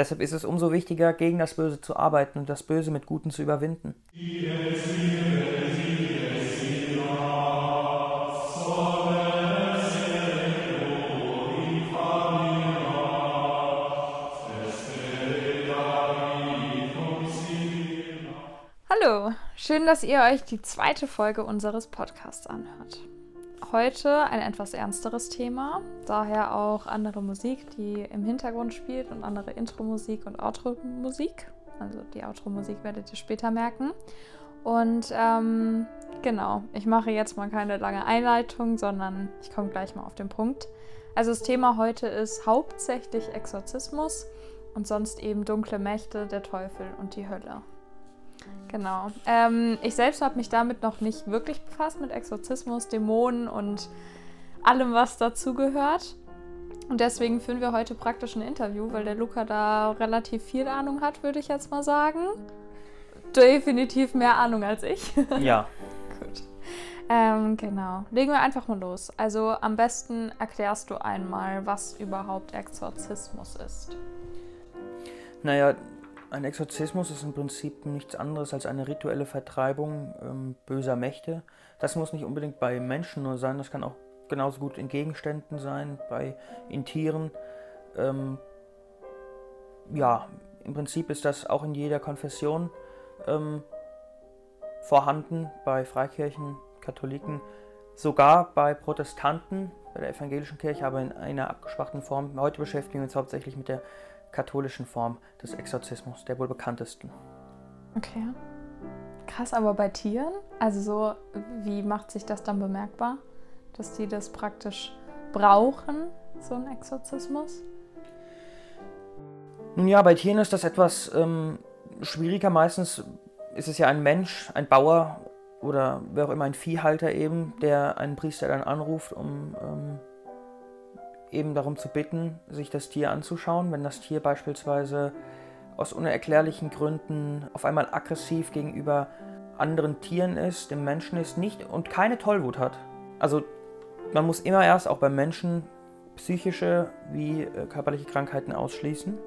Deshalb ist es umso wichtiger, gegen das Böse zu arbeiten und das Böse mit Guten zu überwinden. Hallo, schön, dass ihr euch die zweite Folge unseres Podcasts anhört. Heute ein etwas ernsteres Thema, daher auch andere Musik, die im Hintergrund spielt und andere Intro-Musik und Outro-Musik. Also die Outro-Musik werdet ihr später merken. Und ähm, genau, ich mache jetzt mal keine lange Einleitung, sondern ich komme gleich mal auf den Punkt. Also das Thema heute ist hauptsächlich Exorzismus und sonst eben dunkle Mächte, der Teufel und die Hölle. Genau. Ähm, ich selbst habe mich damit noch nicht wirklich befasst, mit Exorzismus, Dämonen und allem, was dazugehört. Und deswegen führen wir heute praktisch ein Interview, weil der Luca da relativ viel Ahnung hat, würde ich jetzt mal sagen. Definitiv mehr Ahnung als ich. Ja. Gut. Ähm, genau. Legen wir einfach mal los. Also am besten erklärst du einmal, was überhaupt Exorzismus ist. Naja, ein Exorzismus ist im Prinzip nichts anderes als eine rituelle Vertreibung ähm, böser Mächte. Das muss nicht unbedingt bei Menschen nur sein, das kann auch genauso gut in Gegenständen sein, bei in Tieren. Ähm, ja, im Prinzip ist das auch in jeder Konfession ähm, vorhanden, bei Freikirchen, Katholiken, sogar bei Protestanten, bei der evangelischen Kirche, aber in einer abgeschwachten Form. Heute beschäftigen wir uns hauptsächlich mit der katholischen Form des Exorzismus, der wohl bekanntesten. Okay. Krass, aber bei Tieren? Also so, wie macht sich das dann bemerkbar, dass die das praktisch brauchen, so ein Exorzismus? Nun ja, bei Tieren ist das etwas ähm, schwieriger. Meistens ist es ja ein Mensch, ein Bauer oder wer auch immer, ein Viehhalter eben, der einen Priester dann anruft, um ähm, eben darum zu bitten, sich das Tier anzuschauen. Wenn das Tier beispielsweise aus unerklärlichen Gründen auf einmal aggressiv gegenüber anderen Tieren ist, dem Menschen ist, nicht und keine Tollwut hat. Also man muss immer erst auch beim Menschen psychische wie äh, körperliche Krankheiten ausschließen.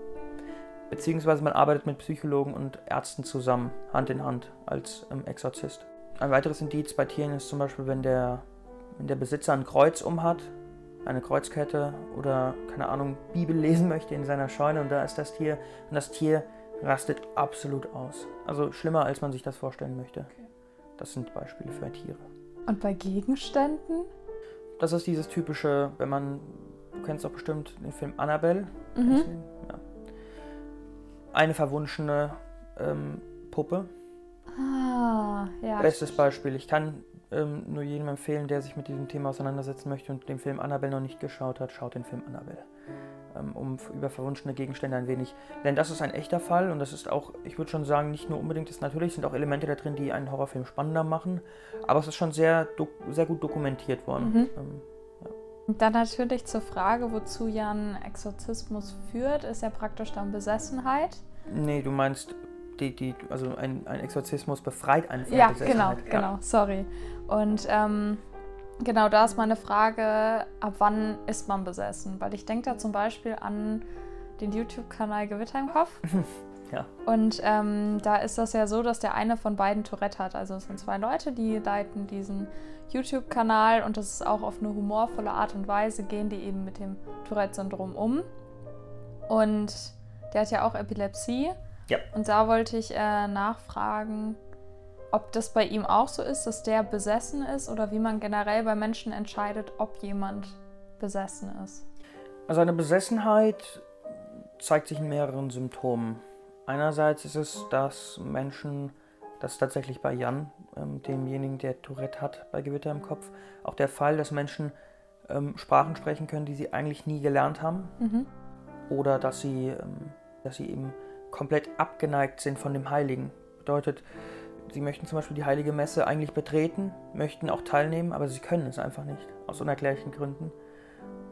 Beziehungsweise man arbeitet mit Psychologen und Ärzten zusammen, Hand in Hand, als ähm, Exorzist. Ein weiteres Indiz bei Tieren ist zum Beispiel, wenn der, wenn der Besitzer ein Kreuz umhat, eine Kreuzkette oder, keine Ahnung, Bibel lesen möchte in seiner Scheune und da ist das Tier und das Tier rastet absolut aus. Also schlimmer, als man sich das vorstellen möchte. Okay. Das sind Beispiele für Tiere. Und bei Gegenständen? Das ist dieses typische, wenn man, du kennst doch bestimmt den Film Annabelle. Mhm. Ja. Eine verwunschene ähm, Puppe. Ah, ja. Bestes Beispiel. Ich kann ähm, nur jedem empfehlen, der sich mit diesem Thema auseinandersetzen möchte und den Film Annabelle noch nicht geschaut hat, schaut den Film Annabelle. Ähm, um über verwunschene Gegenstände ein wenig. Denn das ist ein echter Fall und das ist auch, ich würde schon sagen, nicht nur unbedingt ist, natürlich sind auch Elemente da drin, die einen Horrorfilm spannender machen, aber es ist schon sehr, sehr gut dokumentiert worden. Mhm. Ähm, Und dann natürlich zur Frage, wozu ja ein Exorzismus führt, ist ja praktisch dann Besessenheit. nee, du meinst, die, die, also ein, ein Exorzismus befreit einen von Ja, der genau, Besessenheit. genau, sorry. Und ähm, genau da ist meine Frage, ab wann ist man besessen? Weil ich denke da zum Beispiel an den YouTube-Kanal Gewitter im Kopf. Ja. Und ähm, da ist das ja so, dass der eine von beiden Tourette hat. Also es sind zwei Leute, die leiten diesen YouTube-Kanal und das ist auch auf eine humorvolle Art und Weise, gehen die eben mit dem Tourette-Syndrom um. Und der hat ja auch Epilepsie. Ja. Und da wollte ich äh, nachfragen, ob das bei ihm auch so ist, dass der besessen ist oder wie man generell bei Menschen entscheidet, ob jemand besessen ist. Also eine Besessenheit zeigt sich in mehreren Symptomen. Einerseits ist es, dass Menschen, das ist tatsächlich bei Jan, ähm, demjenigen, der Tourette hat, bei Gewitter im Kopf, auch der Fall, dass Menschen ähm, Sprachen sprechen können, die sie eigentlich nie gelernt haben. Mhm. Oder dass sie, ähm, dass sie eben komplett abgeneigt sind von dem Heiligen. Bedeutet, sie möchten zum Beispiel die heilige Messe eigentlich betreten, möchten auch teilnehmen, aber sie können es einfach nicht, aus unerklärlichen Gründen.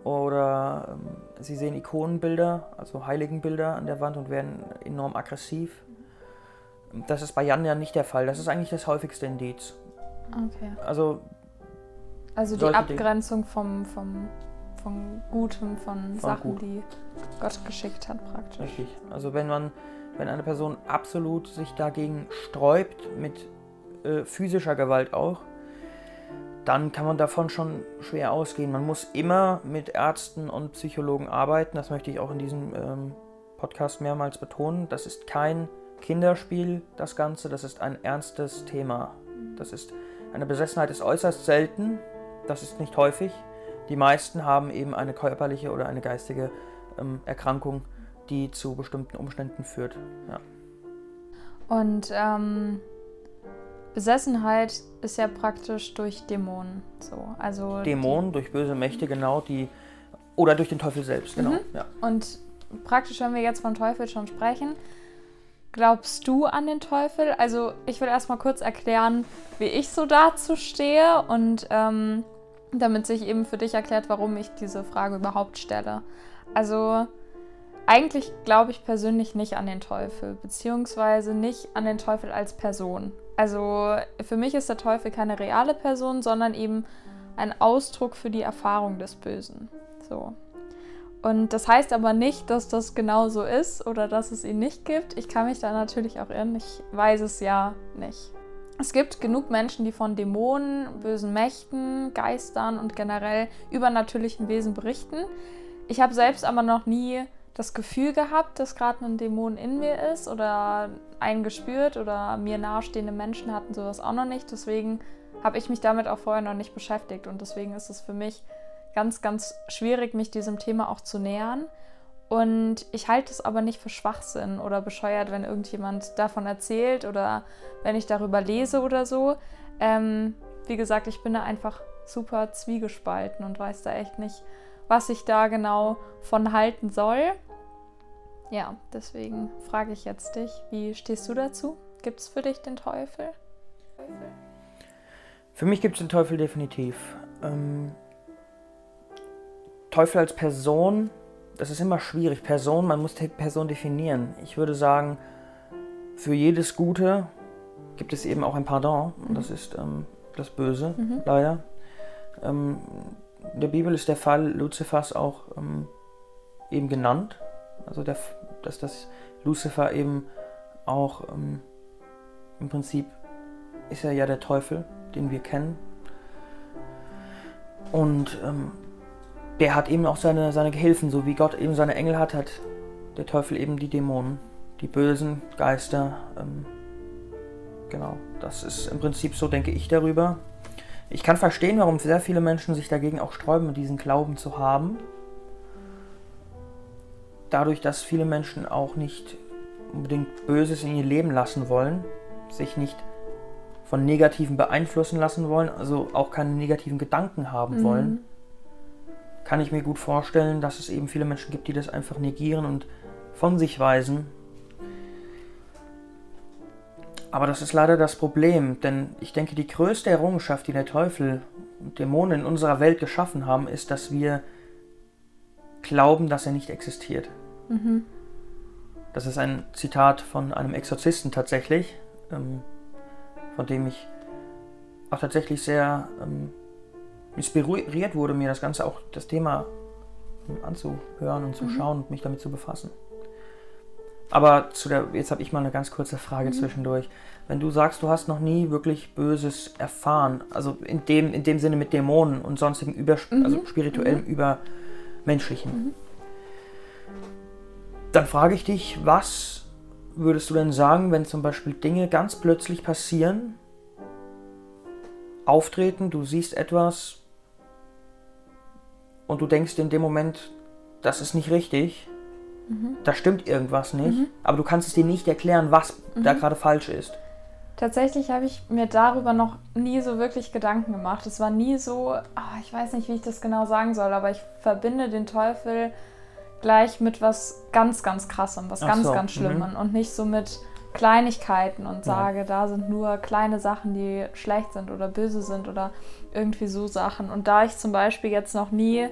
Oder ähm, sie sehen Ikonenbilder, also Heiligenbilder an der Wand und werden enorm aggressiv. Das ist bei Jan ja nicht der Fall. Das ist eigentlich das häufigste Indiz. Okay. Also Also die Abgrenzung vom, vom, von Gutem, von, Von Sachen, gut. die Gott geschickt hat praktisch. Richtig. Also wenn man, wenn eine Person absolut sich dagegen sträubt, mit äh, physischer Gewalt auch, dann kann man davon schon schwer ausgehen. Man muss immer mit Ärzten und Psychologen arbeiten. Das möchte ich auch in diesem ähm, Podcast mehrmals betonen. Das ist kein Kinderspiel, das Ganze. Das ist ein ernstes Thema. Das ist eine Besessenheit ist äußerst selten. Das ist nicht häufig. Die meisten haben eben eine körperliche oder eine geistige ähm, Erkrankung, die zu bestimmten Umständen führt. Ja. Und ähm, Besessenheit ist ja praktisch durch Dämonen. So, also Dämonen, durch böse Mächte, genau, die. Oder durch den Teufel selbst, genau. Mhm. Ja. Und praktisch, wenn wir jetzt von Teufel schon sprechen, glaubst du an den Teufel? Also, ich will erstmal kurz erklären, wie ich so dazu stehe und ähm, damit sich eben für dich erklärt, warum ich diese Frage überhaupt stelle. Also, eigentlich glaube ich persönlich nicht an den Teufel, beziehungsweise nicht an den Teufel als Person. Also für mich ist der Teufel keine reale Person, sondern eben ein Ausdruck für die Erfahrung des Bösen. So. Und das heißt aber nicht, dass das genau so ist oder dass es ihn nicht gibt. Ich kann mich da natürlich auch irren. Ich weiß es ja nicht. Es gibt genug Menschen, die von Dämonen, bösen Mächten, Geistern und generell übernatürlichen Wesen berichten. Ich habe selbst aber noch nie das Gefühl gehabt, dass gerade ein Dämon in mir ist oder einen gespürt oder mir nahestehende Menschen hatten sowas auch noch nicht. Deswegen habe ich mich damit auch vorher noch nicht beschäftigt und deswegen ist es für mich ganz, ganz schwierig, mich diesem Thema auch zu nähern. Und ich halte es aber nicht für Schwachsinn oder bescheuert, wenn irgendjemand davon erzählt oder wenn ich darüber lese oder so. Ähm, wie gesagt, ich bin da einfach super zwiegespalten und weiß da echt nicht, was ich da genau von halten soll. Ja, deswegen frage ich jetzt dich, wie stehst du dazu? Gibt es für dich den Teufel? Für mich gibt es den Teufel definitiv. Ähm, Teufel als Person, das ist immer schwierig. Person, man muss die Person definieren. Ich würde sagen, für jedes Gute gibt es eben auch ein Pardon. Und das ist ähm, das Böse, Mhm. leider. Ähm, in der Bibel ist der Fall Luzifers auch ähm, eben genannt. Also der, dass das Lucifer eben auch ähm, im Prinzip ist er ja der Teufel, den wir kennen. Und ähm, der hat eben auch seine, seine Gehilfen, so wie Gott eben seine Engel hat, hat der Teufel eben die Dämonen, die bösen Geister. Ähm, genau, das ist im Prinzip so, denke ich darüber. Ich kann verstehen, warum sehr viele Menschen sich dagegen auch sträuben, diesen Glauben zu haben. Dadurch, dass viele Menschen auch nicht unbedingt Böses in ihr Leben lassen wollen, sich nicht von Negativen beeinflussen lassen wollen, also auch keine negativen Gedanken haben Mhm. wollen, kann ich mir gut vorstellen, dass es eben viele Menschen gibt, die das einfach negieren und von sich weisen. Aber das ist leider das Problem, denn ich denke, die größte Errungenschaft, die der Teufel und Dämonen in unserer Welt geschaffen haben, ist, dass wir glauben, dass er nicht existiert. Mhm. Das ist ein Zitat von einem Exorzisten tatsächlich, ähm, von dem ich auch tatsächlich sehr ähm, inspiriert wurde, mir das Ganze auch das Thema anzuhören und zu Mhm. schauen und mich damit zu befassen. Aber zu der, jetzt habe ich mal eine ganz kurze Frage Mhm. zwischendurch. Wenn du sagst, du hast noch nie wirklich Böses erfahren, also in dem, in dem Sinne mit Dämonen und sonstigen über, Mhm. also spirituellem Übermenschlichen, Mhm. dann frage ich dich, was würdest du denn sagen, wenn zum Beispiel Dinge ganz plötzlich passieren, auftreten, du siehst etwas und du denkst in dem Moment, das ist nicht richtig, Mhm. da stimmt irgendwas nicht, Mhm. aber du kannst es dir nicht erklären, was da Mhm. gerade falsch ist. Tatsächlich habe ich mir darüber noch nie so wirklich Gedanken gemacht. Es war nie so, ah, ich weiß nicht, wie ich das genau sagen soll, aber ich verbinde den Teufel gleich mit was ganz, ganz krassem, was Ach ganz, so, ganz mhm. Schlimmem und nicht so mit Kleinigkeiten und Ja. sage, da sind nur kleine Sachen, die schlecht sind oder böse sind oder irgendwie so Sachen. Und da ich zum Beispiel jetzt noch nie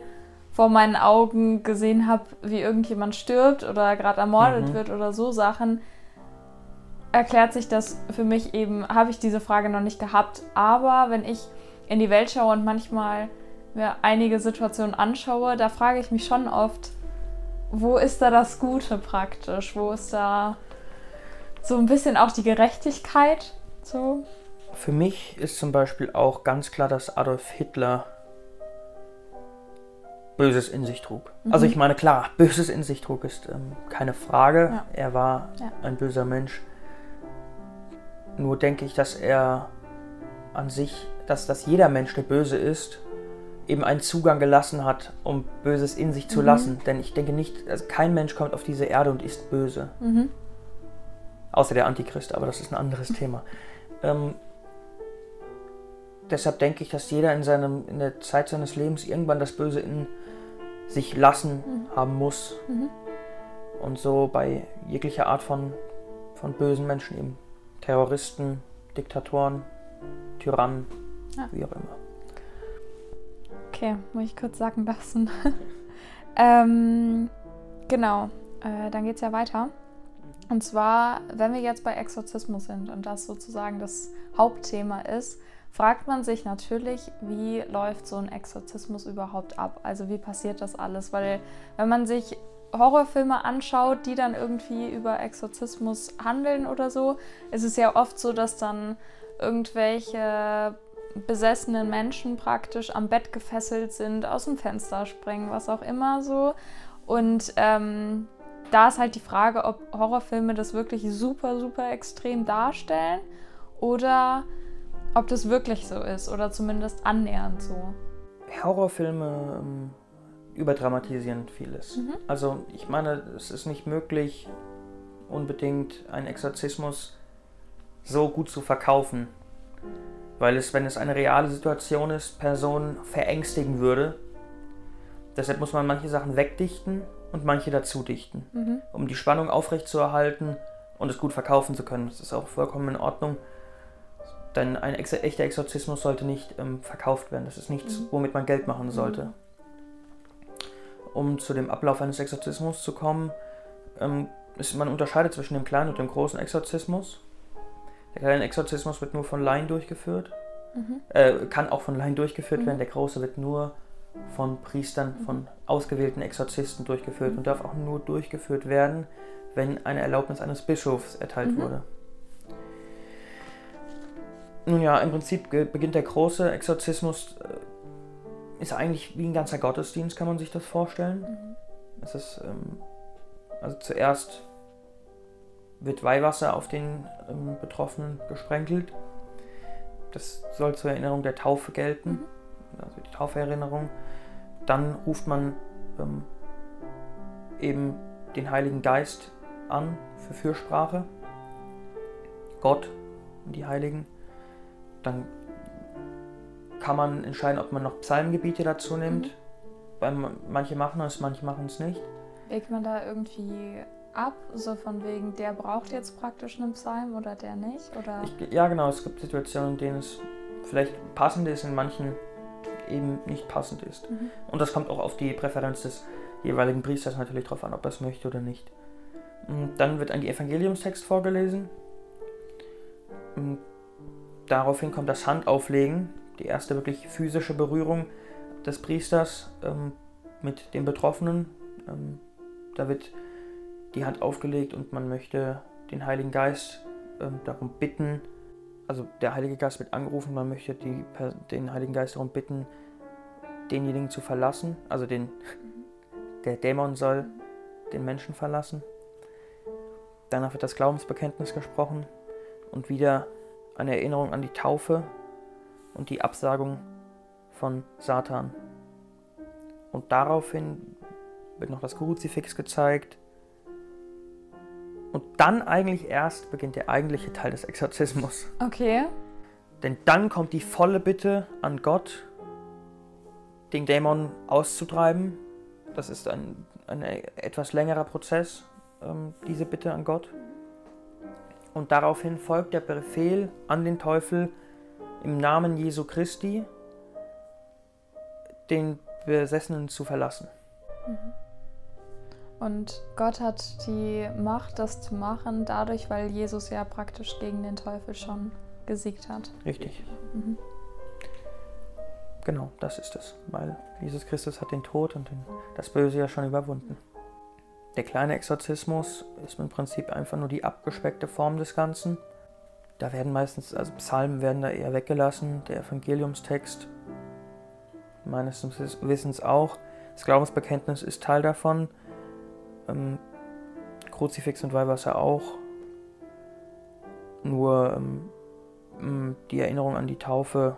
vor meinen Augen gesehen habe, wie irgendjemand stirbt oder gerade ermordet Mhm. wird oder so Sachen, erklärt sich das für mich eben, habe ich diese Frage noch nicht gehabt. Aber wenn ich in die Welt schaue und manchmal mir einige Situationen anschaue, da frage ich mich schon oft, wo ist da das Gute praktisch? Wo ist da so ein bisschen auch die Gerechtigkeit? So? Für mich ist zum Beispiel auch ganz klar, dass Adolf Hitler Böses in sich trug. Mhm. Also ich meine, klar, Böses in sich trug ist ähm, keine Frage. Ja. Er war ja. ein böser Mensch. Nur denke ich, dass er an sich, dass, dass jeder Mensch, der böse ist, eben einen Zugang gelassen hat, um Böses in sich zu mhm. lassen. Denn ich denke nicht, also kein Mensch kommt auf diese Erde und ist böse. Mhm. Außer der Antichrist, aber das ist ein anderes Thema. Ähm, deshalb denke ich, dass jeder in, seinem, in der Zeit seines Lebens irgendwann das Böse in sich lassen mhm. haben muss. Mhm. Und so bei jeglicher Art von, von bösen Menschen, eben Terroristen, Diktatoren, Tyrannen, ja. wie auch immer. Okay, muss ich kurz sagen lassen. ähm, genau, äh, dann geht es ja weiter. Und zwar, wenn wir jetzt bei Exorzismus sind und das sozusagen das Hauptthema ist, fragt man sich natürlich, wie läuft so ein Exorzismus überhaupt ab? Also wie passiert das alles? Weil wenn man sich Horrorfilme anschaut, die dann irgendwie über Exorzismus handeln oder so, ist es ja oft so, dass dann irgendwelche besessenen Menschen praktisch am Bett gefesselt sind, aus dem Fenster springen, was auch immer so. Und ähm, da ist halt die Frage, ob Horrorfilme das wirklich super, super extrem darstellen oder ob das wirklich so ist oder zumindest annähernd so. Horrorfilme ähm, überdramatisieren vieles. Mhm. Also ich meine, es ist nicht möglich, unbedingt einen Exorzismus so gut zu verkaufen, weil es, wenn es eine reale Situation ist, Personen verängstigen würde. Deshalb muss man manche Sachen wegdichten und manche dazu dichten, mhm. um die Spannung aufrechtzuerhalten und es gut verkaufen zu können. Das ist auch vollkommen in Ordnung. Denn ein ex echter Exorzismus sollte nicht ähm, verkauft werden. Das ist nichts, mhm. womit man Geld machen sollte. Mhm. Um zu dem Ablauf eines Exorzismus zu kommen, ähm, ist, man unterscheidet zwischen dem kleinen und dem großen Exorzismus. Der kleine Exorzismus wird nur von Laien durchgeführt, mhm. äh, kann auch von Laien durchgeführt mhm. werden. Der große wird nur von Priestern, mhm. von ausgewählten Exorzisten durchgeführt und darf auch nur durchgeführt werden, wenn eine Erlaubnis eines Bischofs erteilt mhm. wurde. Nun ja, im Prinzip beginnt der große Exorzismus, äh, ist eigentlich wie ein ganzer Gottesdienst, kann man sich das vorstellen. Mhm. Es ist, ähm, also zuerst wird Weihwasser auf den ähm, Betroffenen gesprenkelt. Das soll zur Erinnerung der Taufe gelten, mhm. Also die Tauferinnerung. Dann ruft man ähm, eben den Heiligen Geist an für Fürsprache. Gott und die Heiligen. Dann kann man entscheiden, ob man noch Psalmgebiete dazu nimmt. Mhm. Weil manche machen es, manche machen es nicht. Legt man da irgendwie ab, so von wegen, der braucht jetzt praktisch einen Psalm oder der nicht? Oder? Ich, ja, genau, es gibt Situationen, in denen es vielleicht passend ist, in manchen eben nicht passend ist. Mhm. Und das kommt auch auf die Präferenz des jeweiligen Priesters natürlich drauf an, ob er es möchte oder nicht. Und dann wird ein Evangeliumstext vorgelesen. Und daraufhin kommt das Handauflegen, die erste wirklich physische Berührung des Priesters ähm, mit dem Betroffenen. Ähm, da wird die Hand aufgelegt und man möchte den Heiligen Geist ähm, darum bitten, also der Heilige Geist wird angerufen, man möchte die, den Heiligen Geist darum bitten, denjenigen zu verlassen, also den, der Dämon soll den Menschen verlassen. Danach wird das Glaubensbekenntnis gesprochen und wieder eine Erinnerung an die Taufe und die Absagung von Satan. Und daraufhin wird noch das Kruzifix gezeigt und dann eigentlich erst beginnt der eigentliche Teil des Exorzismus. Okay. Denn dann kommt die volle Bitte an Gott, den Dämon auszutreiben. Das ist ein, ein etwas längerer Prozess, ähm, diese Bitte an Gott. Und daraufhin folgt der Befehl an den Teufel im Namen Jesu Christi, den Besessenen zu verlassen. Mhm. Und Gott hat die Macht, das zu machen, dadurch, weil Jesus ja praktisch gegen den Teufel schon gesiegt hat. Richtig. Mhm. Genau, das ist es. Weil Jesus Christus hat den Tod und den, das Böse ja schon überwunden. Der kleine Exorzismus ist im Prinzip einfach nur die abgespeckte Form des Ganzen. Da werden meistens, also Psalmen werden da eher weggelassen, der Evangeliumstext meines Wissens auch. Das Glaubensbekenntnis ist Teil davon. Ähm, Kruzifix und Weihwasser auch. Nur ähm, die Erinnerung an die Taufe,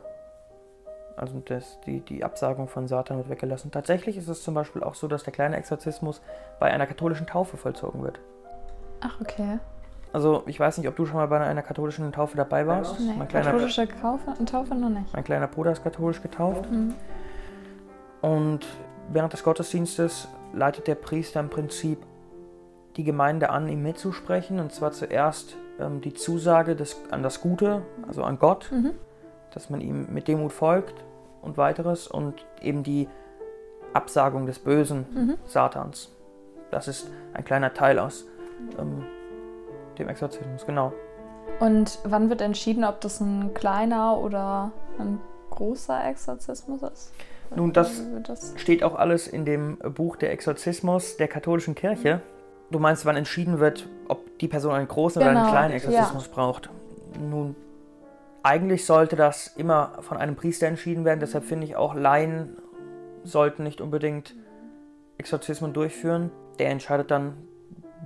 also das, die, die Absagung von Satan wird weggelassen. Tatsächlich ist es zum Beispiel auch so, dass der kleine Exorzismus bei einer katholischen Taufe vollzogen wird. Ach, okay. Also ich weiß nicht, ob du schon mal bei einer katholischen Taufe dabei warst. Nee, mein kleiner, katholische Taufe, Taufe noch nicht. Mein kleiner Bruder ist katholisch getauft. Mhm. Und während des Gottesdienstes leitet der Priester im Prinzip die Gemeinde an, ihm mitzusprechen. Und zwar zuerst ähm, die Zusage des, an das Gute, also an Gott, mhm. dass man ihm mit Demut folgt und weiteres. Und eben die Absagung des Bösen, mhm. Satans. Das ist ein kleiner Teil aus ähm, dem Exorzismus, genau. Und wann wird entschieden, ob das ein kleiner oder ein großer Exorzismus ist? Nun, das, das, steht auch alles in dem Buch Der Exorzismus der katholischen Kirche. Du meinst, wann entschieden wird, ob die Person einen großen genau, oder einen genau, kleinen Exorzismus ja. braucht? Nun, eigentlich sollte das immer von einem Priester entschieden werden. Deshalb finde ich auch, Laien sollten nicht unbedingt Exorzismen durchführen. Der entscheidet dann,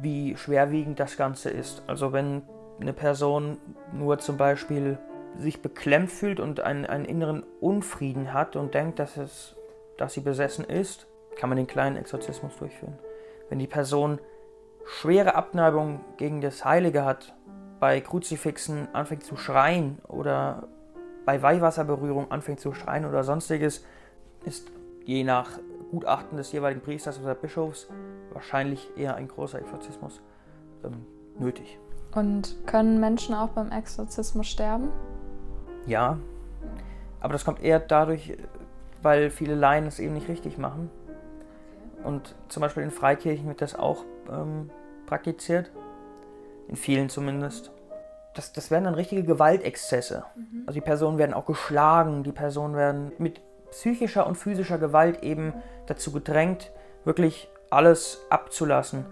wie schwerwiegend das Ganze ist. Also wenn eine Person nur zum Beispiel sich beklemmt fühlt und einen, einen inneren Unfrieden hat und denkt, dass, es, dass sie besessen ist, kann man den kleinen Exorzismus durchführen. Wenn die Person schwere Abneigung gegen das Heilige hat, bei Kruzifixen anfängt zu schreien oder bei Weihwasserberührung anfängt zu schreien oder sonstiges, ist je nach Gutachten des jeweiligen Priesters oder Bischofs wahrscheinlich eher ein großer Exorzismus ähm, nötig. Und können Menschen auch beim Exorzismus sterben? Ja, aber das kommt eher dadurch, weil viele Laien es eben nicht richtig machen. Und zum Beispiel in Freikirchen wird das auch ähm, praktiziert. In vielen zumindest. Das, das werden dann richtige Gewaltexzesse. Mhm. Also die Personen werden auch geschlagen, die Personen werden mit psychischer und physischer Gewalt eben dazu gedrängt, wirklich alles abzulassen.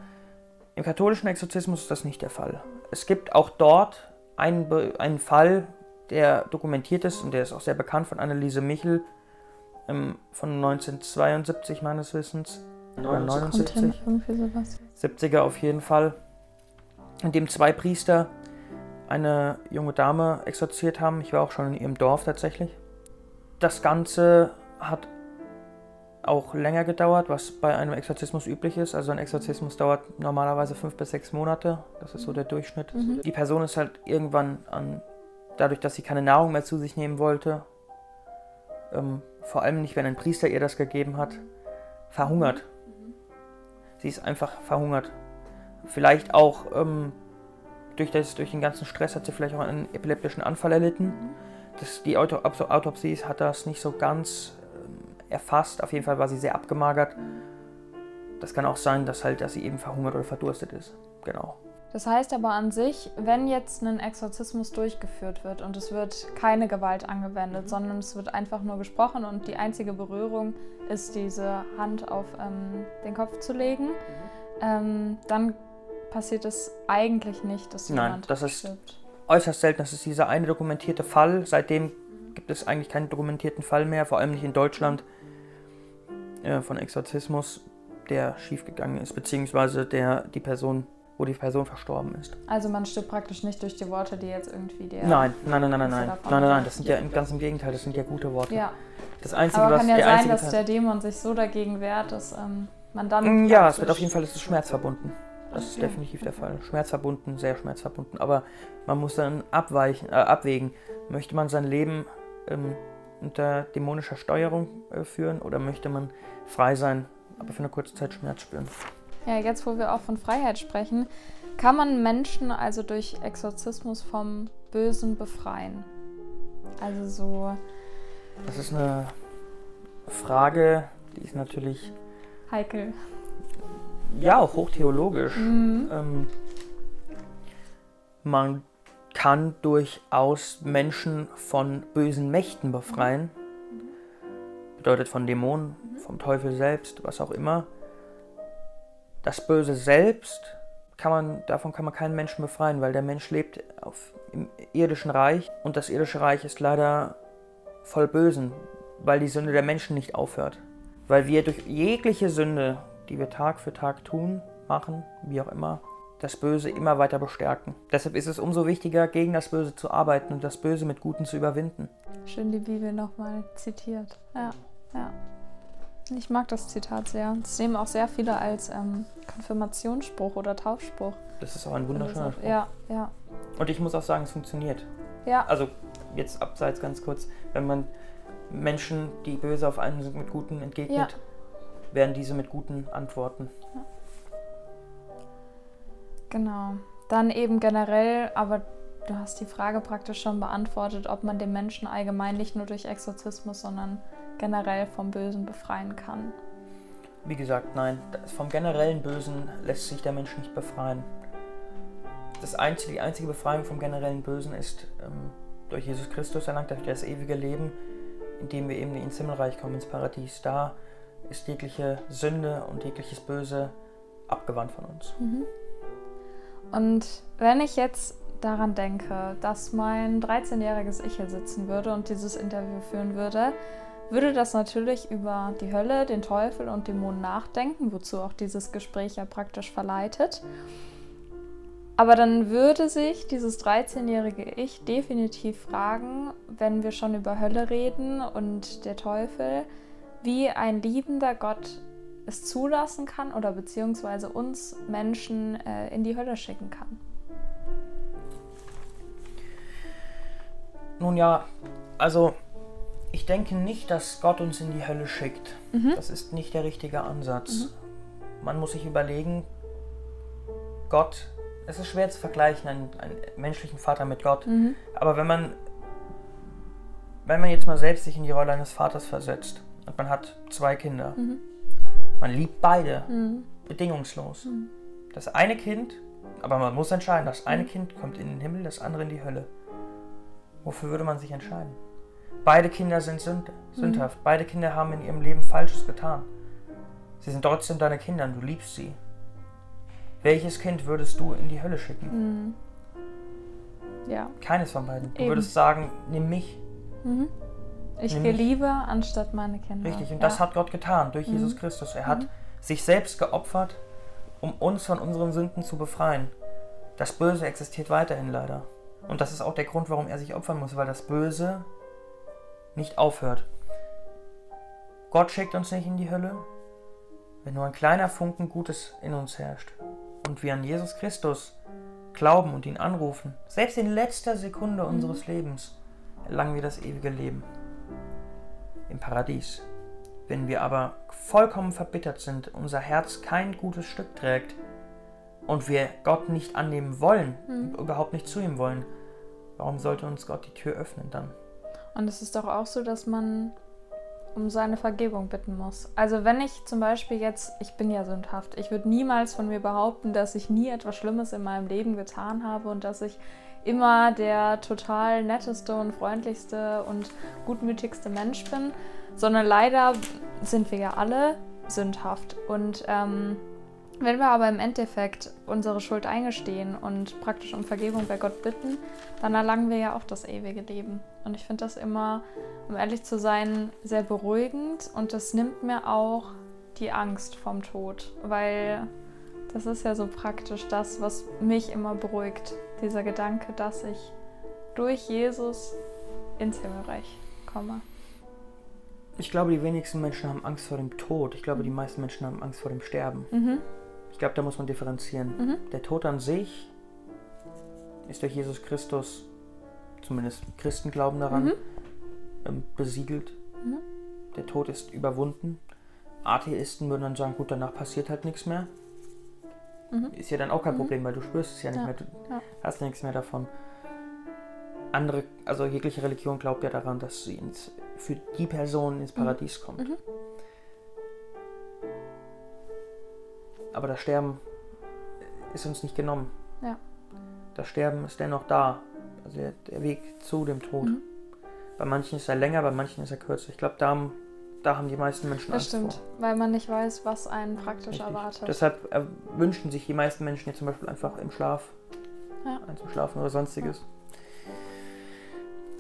Im katholischen Exorzismus ist das nicht der Fall. Es gibt auch dort einen, einen Fall, der dokumentiert ist und der ist auch sehr bekannt von Anneliese Michel ähm, von 1972 meines Wissens. Oder 79. 70er auf jeden Fall. In dem zwei Priester eine junge Dame exorziert haben. Ich war auch schon in ihrem Dorf tatsächlich. Das Ganze hat auch länger gedauert, was bei einem Exorzismus üblich ist. Also ein Exorzismus dauert normalerweise fünf bis sechs Monate. Das ist so der Durchschnitt. Mhm. Die Person ist halt irgendwann an dadurch, dass sie keine Nahrung mehr zu sich nehmen wollte, ähm, vor allem nicht, wenn ein Priester ihr das gegeben hat, verhungert. Sie ist einfach verhungert. Vielleicht auch ähm, durch, das, durch den ganzen Stress hat sie vielleicht auch einen epileptischen Anfall erlitten. Das, die Auto, Autopsie hat das nicht so ganz ähm, erfasst. Auf jeden Fall war sie sehr abgemagert. Das kann auch sein, dass, halt, dass sie eben verhungert oder verdurstet ist. Genau. Das heißt aber an sich, wenn jetzt ein Exorzismus durchgeführt wird und es wird keine Gewalt angewendet, sondern es wird einfach nur gesprochen und die einzige Berührung ist diese Hand auf ähm, den Kopf zu legen, ähm, dann passiert es eigentlich nicht, dass jemand Nein, das ist stirbt. äußerst selten. Das ist dieser eine dokumentierte Fall. Seitdem gibt es eigentlich keinen dokumentierten Fall mehr, vor allem nicht in Deutschland, äh, von Exorzismus, der schiefgegangen ist, beziehungsweise der die Person wo die Person verstorben ist. Also man stirbt praktisch nicht durch die Worte, die jetzt irgendwie der. Nein, nein, nein, nein, nein, nein, nein, nein, das sind ja ganz im Gegenteil, das sind ja gute Worte. Ja. Das Einzige, Aber was kann ja sein, dass der Dämon sich so dagegen wehrt, dass ähm, man dann. Mm, ja, es wird auf jeden Fall, es ist schmerzverbunden. Das ist definitiv der Fall. Schmerzverbunden, sehr schmerzverbunden. Aber man muss dann abweichen, äh, abwägen. Möchte man sein Leben ähm, unter dämonischer Steuerung äh, führen oder möchte man frei sein, aber für eine kurze Zeit Schmerz spüren? Ja, jetzt wo wir auch von Freiheit sprechen, kann man Menschen also durch Exorzismus vom Bösen befreien? Also so. Das ist eine Frage, die ist natürlich. Heikel. Ja, auch hochtheologisch. Mhm. Ähm, man kann durchaus Menschen von bösen Mächten befreien. Bedeutet von Dämonen, vom Teufel selbst, was auch immer. Das Böse selbst kann man, davon kann man keinen Menschen befreien, weil der Mensch lebt auf, im irdischen Reich und das irdische Reich ist leider voll Bösen, weil die Sünde der Menschen nicht aufhört. Weil wir durch jegliche Sünde, die wir Tag für Tag tun, machen, wie auch immer, das Böse immer weiter bestärken. Deshalb ist es umso wichtiger, gegen das Böse zu arbeiten und das Böse mit Guten zu überwinden. Schön die Bibel nochmal zitiert. Ja, ja. Ich mag das Zitat sehr. Das nehmen auch sehr viele als ähm, Konfirmationsspruch oder Taufspruch. Das ist auch ein wunderschöner Spruch. Ja, ja. Und ich muss auch sagen, es funktioniert. Ja. Also jetzt abseits ganz kurz, wenn man Menschen, die böse auf einen sind, mit Guten entgegnet, Ja. werden diese mit Guten antworten. Genau. Dann eben generell, aber du hast die Frage praktisch schon beantwortet, ob man den Menschen allgemein nicht nur durch Exorzismus, sondern generell vom Bösen befreien kann. Wie gesagt, nein, vom generellen Bösen lässt sich der Mensch nicht befreien. Das einzige, die einzige Befreiung vom generellen Bösen ist ähm, durch Jesus Christus erlangt, durch das ewige Leben, indem wir eben ins Himmelreich kommen, ins Paradies. Da ist jegliche Sünde und jegliches Böse abgewandt von uns. Und wenn ich jetzt daran denke, dass mein 13-jähriges Ich hier sitzen würde und dieses Interview führen würde, würde das natürlich über die Hölle, den Teufel und Dämonen nachdenken, wozu auch dieses Gespräch ja praktisch verleitet. Aber dann würde sich dieses 13-jährige Ich definitiv fragen, wenn wir schon über Hölle reden und der Teufel, wie ein liebender Gott es zulassen kann oder beziehungsweise uns Menschen äh, in die Hölle schicken kann. Nun ja, also ich denke nicht, dass Gott uns in die Hölle schickt. Das ist nicht der richtige Ansatz. Man muss sich überlegen, Gott, es ist schwer zu vergleichen, einen, einen menschlichen Vater mit Gott. Aber wenn man, wenn man jetzt mal selbst sich in die Rolle eines Vaters versetzt und man hat zwei Kinder, man liebt beide bedingungslos. Das eine Kind, aber man muss entscheiden, das eine Kind kommt in den Himmel, das andere in die Hölle. Wofür würde man sich entscheiden? Beide Kinder sind sünd, sündhaft. Beide Kinder haben in ihrem Leben Falsches getan. Sie sind trotzdem deine Kinder und du liebst sie. Welches Kind würdest du in die Hölle schicken? Ja. Keines von beiden. Du Eben. würdest sagen, nimm mich. Ich Nämlich- gehe lieber anstatt meine Kinder. Richtig. Und ja. das hat Gott getan durch Jesus Christus. Er hat sich selbst geopfert, um uns von unseren Sünden zu befreien. Das Böse existiert weiterhin leider. Und das ist auch der Grund, warum er sich opfern muss, weil das Böse nicht aufhört. Gott schickt uns nicht in die Hölle, wenn nur ein kleiner Funken Gutes in uns herrscht und wir an Jesus Christus glauben und ihn anrufen, selbst in letzter Sekunde unseres Lebens, erlangen wir das ewige Leben im Paradies. Wenn wir aber vollkommen verbittert sind, unser Herz kein gutes Stück trägt und wir Gott nicht annehmen wollen, überhaupt nicht zu ihm wollen, warum sollte uns Gott die Tür öffnen dann? Und es ist doch auch so, dass man um seine Vergebung bitten muss. Also wenn ich zum Beispiel jetzt, ich bin ja sündhaft, ich würde niemals von mir behaupten, dass ich nie etwas Schlimmes in meinem Leben getan habe und dass ich immer der total netteste und freundlichste und gutmütigste Mensch bin, sondern leider sind wir ja alle sündhaft. Und ähm, wenn wir aber im Endeffekt unsere Schuld eingestehen und praktisch um Vergebung bei Gott bitten, dann erlangen wir ja auch das ewige Leben. Und ich finde das immer, um ehrlich zu sein, sehr beruhigend und das nimmt mir auch die Angst vom Tod, weil das ist ja so praktisch das, was mich immer beruhigt. Dieser Gedanke, dass ich durch Jesus ins Himmelreich komme. Ich glaube, die wenigsten Menschen haben Angst vor dem Tod. Ich glaube, die meisten Menschen haben Angst vor dem Sterben. Mhm. Ich glaube, da muss man differenzieren. Mhm. Der Tod an sich ist durch Jesus Christus, zumindest Christen glauben daran, Mhm. ähm, besiegelt. Mhm. Der Tod ist überwunden. Atheisten würden dann sagen, gut, danach passiert halt nichts mehr. Mhm. Ist ja dann auch kein Mhm. Problem, weil du spürst es ja nicht Ja, mehr, du ja. hast nichts mehr davon. Andere, also jegliche Religion glaubt ja daran, dass sie ins, für die Person ins Paradies kommt. Aber das Sterben ist uns nicht genommen. Ja. Das Sterben ist dennoch da. Also der, der Weg zu dem Tod. Mhm. Bei manchen ist er länger, bei manchen ist er kürzer. Ich glaube, darum da haben die meisten Menschen Das Angst stimmt, vor. weil man nicht weiß, was einen praktisch Richtig. erwartet. Deshalb wünschen sich die meisten Menschen jetzt zum Beispiel einfach im Schlaf Ja. einzuschlafen oder sonstiges.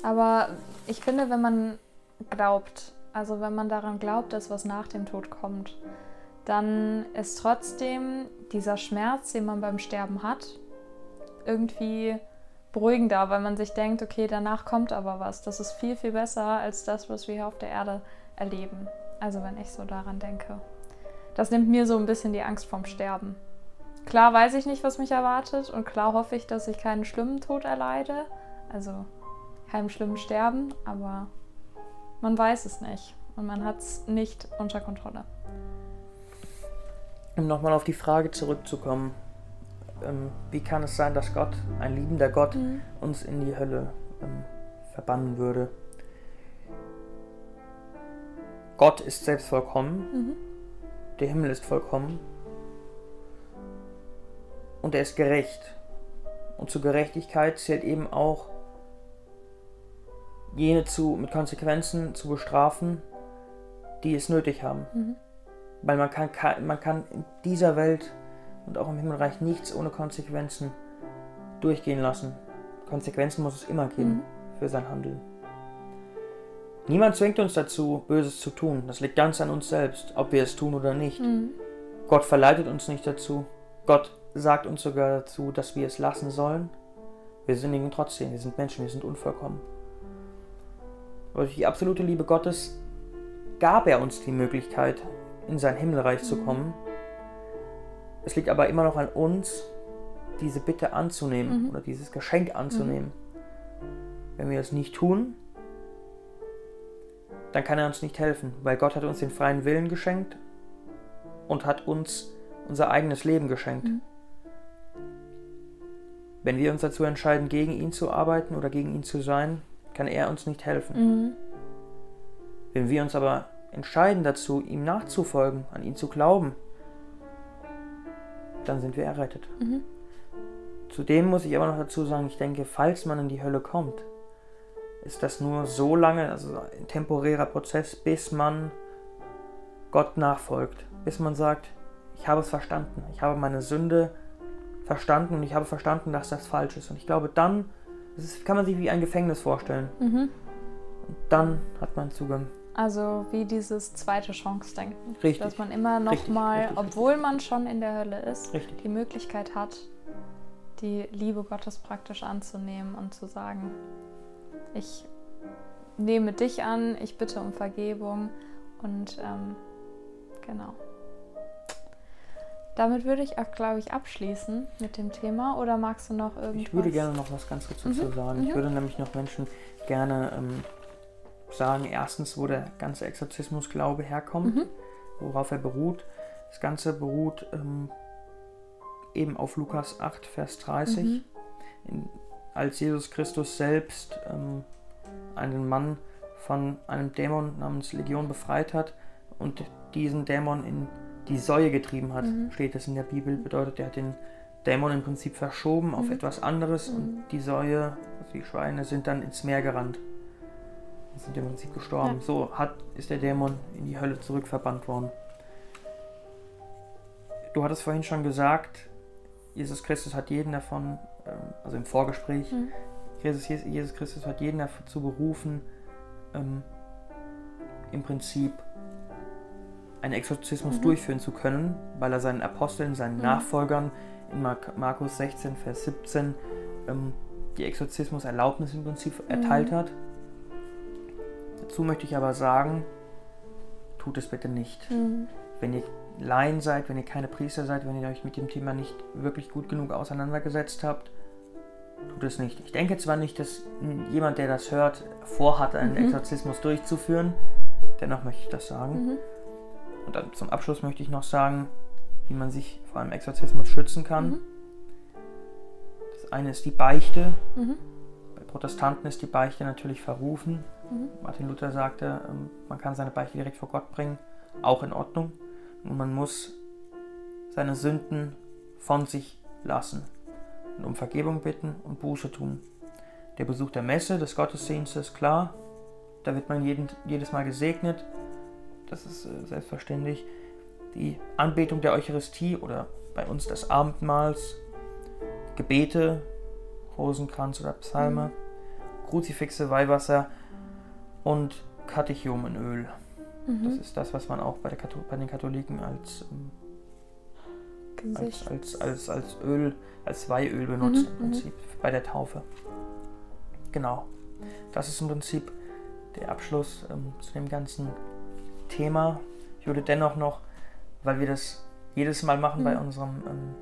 Aber ich finde, wenn man glaubt, also wenn man daran glaubt, dass was nach dem Tod kommt, dann ist trotzdem dieser Schmerz, den man beim Sterben hat, irgendwie beruhigender, weil man sich denkt, okay, danach kommt aber was. Das ist viel, viel besser als das, was wir hier auf der Erde erleben. Also wenn ich so daran denke. Das nimmt mir so ein bisschen die Angst vorm Sterben. Klar weiß ich nicht, was mich erwartet und klar hoffe ich, dass ich keinen schlimmen Tod erleide. Also keinem schlimmen Sterben, aber man weiß es nicht und man hat es nicht unter Kontrolle. Um nochmal auf die Frage zurückzukommen, ähm, wie kann es sein, dass Gott, ein liebender Gott, uns in die Hölle ähm, verbannen würde? Gott ist selbst vollkommen, Mhm. der Himmel ist vollkommen und er ist gerecht. Und zur Gerechtigkeit zählt eben auch, jene zu, mit Konsequenzen zu bestrafen, die es nötig haben. Mhm. Weil man kann, ka- man kann in dieser Welt und auch im Himmelreich nichts ohne Konsequenzen durchgehen lassen. Konsequenzen muss es immer geben Mhm. für sein Handeln. Niemand zwingt uns dazu, Böses zu tun. Das liegt ganz an uns selbst, ob wir es tun oder nicht. Mhm. Gott verleitet uns nicht dazu. Gott sagt uns sogar dazu, dass wir es lassen sollen. Wir sündigen trotzdem. Wir sind Menschen, wir sind unvollkommen. Aber durch die absolute Liebe Gottes gab er uns die Möglichkeit, in sein Himmelreich zu kommen. Es liegt aber immer noch an uns, diese Bitte anzunehmen Mhm. oder dieses Geschenk anzunehmen. Wenn wir es nicht tun, dann kann er uns nicht helfen, weil Gott hat uns den freien Willen geschenkt und hat uns unser eigenes Leben geschenkt. Mhm. Wenn wir uns dazu entscheiden, gegen ihn zu arbeiten oder gegen ihn zu sein, kann er uns nicht helfen. Mhm. Wenn wir uns aber entscheiden dazu, ihm nachzufolgen, an ihn zu glauben, dann sind wir errettet. Mhm. Zudem muss ich aber noch dazu sagen, ich denke, falls man in die Hölle kommt, ist das nur so lange, also ein temporärer Prozess, bis man Gott nachfolgt. Bis man sagt, ich habe es verstanden, ich habe meine Sünde verstanden und ich habe verstanden, dass das falsch ist. Und ich glaube, dann, das ist, kann man sich wie ein Gefängnis vorstellen. Mhm. Und dann hat man Zugang. Also wie dieses zweite Chance-Denken. Richtig. Dass man immer nochmal, obwohl man schon in der Hölle ist, Richtig. die Möglichkeit hat, die Liebe Gottes praktisch anzunehmen und zu sagen, ich nehme dich an, ich bitte um Vergebung und ähm, genau. Damit würde ich auch, glaube ich, abschließen mit dem Thema. Oder magst du noch irgendwas? Ich würde gerne noch was ganz kurz dazu sagen. Ich mhm. würde nämlich noch Menschen gerne ähm, sagen, erstens, wo der ganze Exorzismusglaube herkommt, Mhm. worauf er beruht. Das Ganze beruht ähm, eben auf Lukas 8, Vers 30, Mhm. in, als Jesus Christus selbst ähm, einen Mann von einem Dämon namens Legion befreit hat und diesen Dämon in die Säue getrieben hat, Mhm. steht es in der Bibel. Bedeutet, er hat den Dämon im Prinzip verschoben auf Mhm. etwas anderes Mhm. und die Säue, also die Schweine, sind dann ins Meer gerannt. Und sind im Prinzip gestorben. Ja. So hat, ist der Dämon in die Hölle zurückverbannt worden. Du hattest vorhin schon gesagt, Jesus Christus hat jeden davon, ähm, also im Vorgespräch, Mhm. Jesus, Jesus Christus hat jeden dazu berufen, ähm, im Prinzip einen Exorzismus Mhm. durchführen zu können, weil er seinen Aposteln, seinen Mhm. Nachfolgern in Mark Markus 16, Vers 17 ähm, die Exorzismuserlaubnis im Prinzip erteilt Mhm. hat. Dazu möchte ich aber sagen, tut es bitte nicht. Mhm. Wenn ihr Laien seid, wenn ihr keine Priester seid, wenn ihr euch mit dem Thema nicht wirklich gut genug auseinandergesetzt habt, tut es nicht. Ich denke zwar nicht, dass jemand, der das hört, vorhat, einen Mhm. Exorzismus durchzuführen, dennoch möchte ich das sagen. Mhm. Und dann zum Abschluss möchte ich noch sagen, wie man sich vor einem Exorzismus schützen kann. Mhm. Das eine ist die Beichte. Mhm. Protestanten ist die Beichte natürlich verrufen. Mhm. Martin Luther sagte, ähm, man kann seine Beichte direkt vor Gott bringen, auch in Ordnung. Nur man muss seine Sünden von sich lassen und um Vergebung bitten und Buße tun. Der Besuch der Messe, des Gottesdienstes, klar, da wird man jeden, jedes Mal gesegnet, das ist äh, selbstverständlich. Die Anbetung der Eucharistie oder bei uns des Abendmahls, Gebete, Rosenkranz oder Psalme, Kruzifixe, Weihwasser und Katechumenöl. Mhm. Das ist das, was man auch bei, bei den Katholiken als, ähm, als, als, als, als Öl, als Weihöl benutzt mhm, im mhm. Prinzip bei der Taufe. Genau. Das ist im Prinzip der Abschluss ähm, zu dem ganzen Thema. Ich würde dennoch noch, weil wir das jedes Mal machen mhm. bei unserem ähm,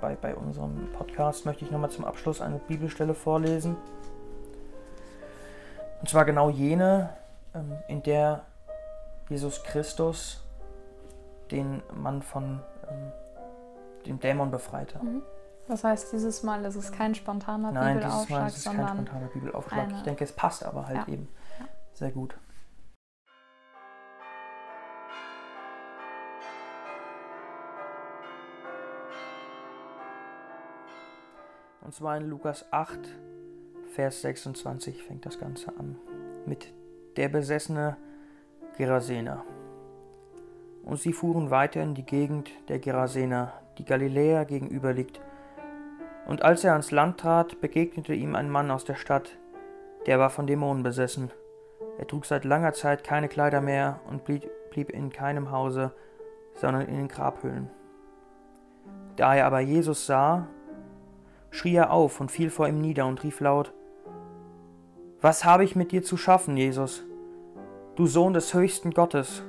bei, bei unserem Podcast, möchte ich nochmal zum Abschluss eine Bibelstelle vorlesen. Und zwar genau jene, ähm, in der Jesus Christus den Mann von ähm, dem Dämon befreite. Mhm. Das heißt, dieses Mal ist es kein spontaner Nein, Bibelaufschlag, dieses Mal ist es kein spontaner Bibelaufschlag. Ich denke, es passt aber halt ja. eben ja. sehr gut. Und zwar in Lukas 8, Vers 26 fängt das Ganze an. Mit der besessene Gerasener. Und sie fuhren weiter in die Gegend der Gerasener, die Galiläa gegenüber liegt, und als er ans Land trat, begegnete ihm ein Mann aus der Stadt, der war von Dämonen besessen. Er trug seit langer Zeit keine Kleider mehr und blieb, blieb in keinem Hause, sondern in den Grabhöhlen. Da er aber Jesus sah, schrie er auf und fiel vor ihm nieder und rief laut, Was habe ich mit dir zu schaffen, Jesus, du Sohn des höchsten Gottes?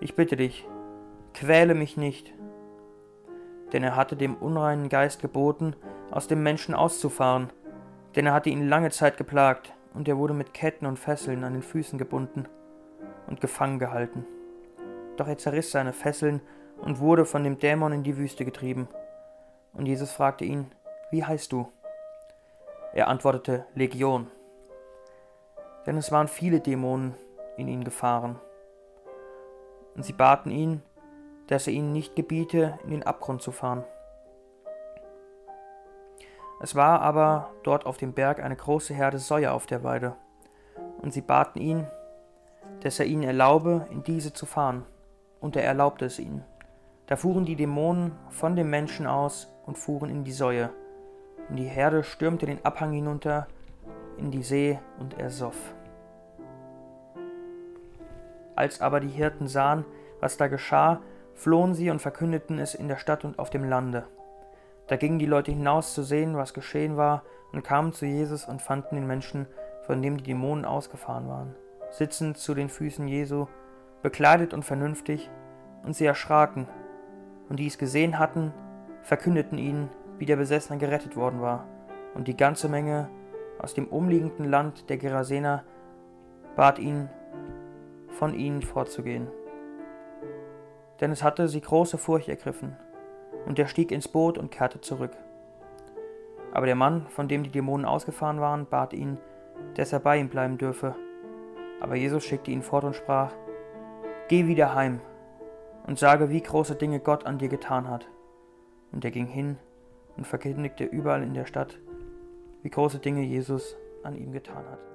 Ich bitte dich, quäle mich nicht denn er hatte dem unreinen Geist geboten, aus dem Menschen auszufahren, denn er hatte ihn lange Zeit geplagt, und er wurde mit Ketten und Fesseln an den Füßen gebunden und gefangen gehalten. Doch er zerriss seine Fesseln und wurde von dem Dämon in die Wüste getrieben. Und Jesus fragte ihn, Wie heißt du? Er antwortete, Legion. Denn es waren viele Dämonen in ihn gefahren. Und sie baten ihn, dass er ihnen nicht gebiete, in den Abgrund zu fahren. Es war aber dort auf dem Berg eine große Herde Säue auf der Weide, und sie baten ihn, dass er ihnen erlaube, in diese zu fahren, und er erlaubte es ihnen. Da fuhren die Dämonen von dem Menschen aus und fuhren in die Säue, und die Herde stürmte den Abhang hinunter in die See und ersoff. Als aber die Hirten sahen, was da geschah, flohen sie und verkündeten es in der Stadt und auf dem Lande. Da gingen die Leute hinaus zu sehen, was geschehen war, und kamen zu Jesus und fanden den Menschen, von dem die Dämonen ausgefahren waren, sitzend zu den Füßen Jesu, bekleidet und vernünftig, und sie erschraken, und die es gesehen hatten, verkündeten ihnen, wie der Besessene gerettet worden war, und die ganze Menge aus dem umliegenden Land der Gerasener bat ihn, von ihnen fortzugehen denn es hatte sie große Furcht ergriffen, und er stieg ins Boot und kehrte zurück. Aber der Mann, von dem die Dämonen ausgefahren waren, bat ihn, dass er bei ihm bleiben dürfe. Aber Jesus schickte ihn fort und sprach, Geh wieder heim und sage, wie große Dinge Gott an dir getan hat. Und er ging hin und verkündigte überall in der Stadt, wie große Dinge Jesus an ihm getan hat.